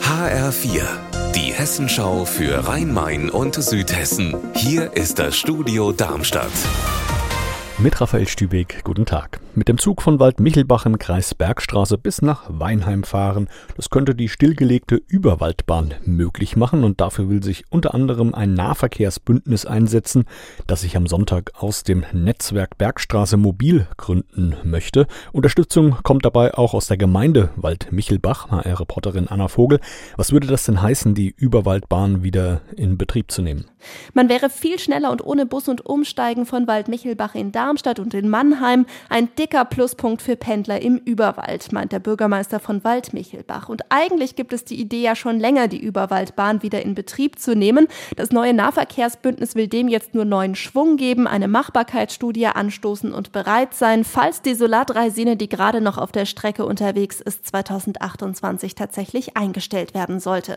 HR4, die Hessenschau für Rhein-Main und Südhessen. Hier ist das Studio Darmstadt. Mit Raphael Stübeck, guten Tag. Mit dem Zug von Waldmichelbach im Kreis Bergstraße bis nach Weinheim fahren. Das könnte die stillgelegte Überwaldbahn möglich machen und dafür will sich unter anderem ein Nahverkehrsbündnis einsetzen, das sich am Sonntag aus dem Netzwerk Bergstraße Mobil gründen möchte. Unterstützung kommt dabei auch aus der Gemeinde Waldmichelbach, HR-Reporterin Anna Vogel. Was würde das denn heißen, die Überwaldbahn wieder in Betrieb zu nehmen? Man wäre viel schneller und ohne Bus und Umsteigen von Waldmichelbach in Darmstadt und in Mannheim ein dicker Pluspunkt für Pendler im Überwald, meint der Bürgermeister von Waldmichelbach. Und eigentlich gibt es die Idee ja schon länger, die Überwaldbahn wieder in Betrieb zu nehmen. Das neue Nahverkehrsbündnis will dem jetzt nur neuen Schwung geben, eine Machbarkeitsstudie anstoßen und bereit sein, falls die Solar-Dreisine, die gerade noch auf der Strecke unterwegs ist, 2028 tatsächlich eingestellt werden sollte.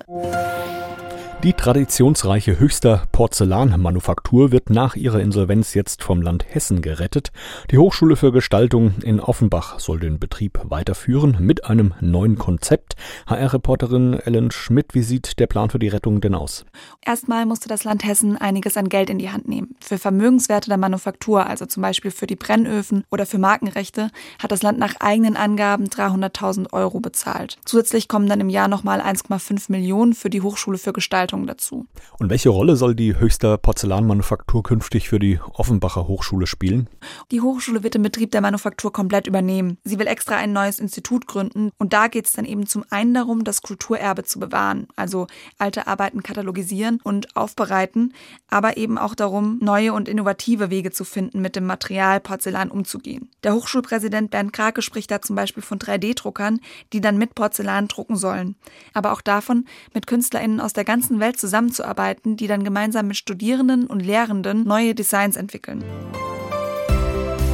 Die traditionsreiche Höchster Porzellanmanufaktur wird nach ihrer Insolvenz jetzt vom Land Hessen gerettet. Die Hochschule für Gestaltung in Offenbach soll den Betrieb weiterführen mit einem neuen Konzept. HR-Reporterin Ellen Schmidt, wie sieht der Plan für die Rettung denn aus? Erstmal musste das Land Hessen einiges an Geld in die Hand nehmen. Für Vermögenswerte der Manufaktur, also zum Beispiel für die Brennöfen oder für Markenrechte, hat das Land nach eigenen Angaben 300.000 Euro bezahlt. Zusätzlich kommen dann im Jahr nochmal 1,5 Millionen für die Hochschule für Gestaltung Gestaltung dazu. Und welche Rolle soll die höchste Porzellanmanufaktur künftig für die Offenbacher Hochschule spielen? Die Hochschule wird den Betrieb der Manufaktur komplett übernehmen. Sie will extra ein neues Institut gründen und da geht es dann eben zum einen darum, das Kulturerbe zu bewahren, also alte Arbeiten katalogisieren und aufbereiten, aber eben auch darum, neue und innovative Wege zu finden, mit dem Material Porzellan umzugehen. Der Hochschulpräsident Bernd Krake spricht da zum Beispiel von 3D-Druckern, die dann mit Porzellan drucken sollen, aber auch davon, mit KünstlerInnen aus der ganzen ganzen Welt zusammenzuarbeiten, die dann gemeinsam mit Studierenden und Lehrenden neue Designs entwickeln.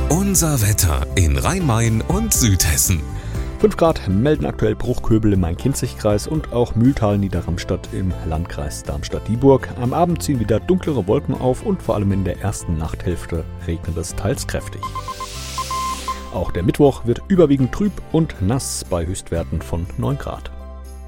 Unser Wetter in Rhein-Main und Südhessen. 5 Grad melden aktuell Bruchköbel im Main-Kinzig-Kreis und auch Mühltal Niederramstadt im Landkreis Darmstadt-Dieburg. Am Abend ziehen wieder dunklere Wolken auf und vor allem in der ersten Nachthälfte regnet es teils kräftig. Auch der Mittwoch wird überwiegend trüb und nass bei Höchstwerten von 9 Grad.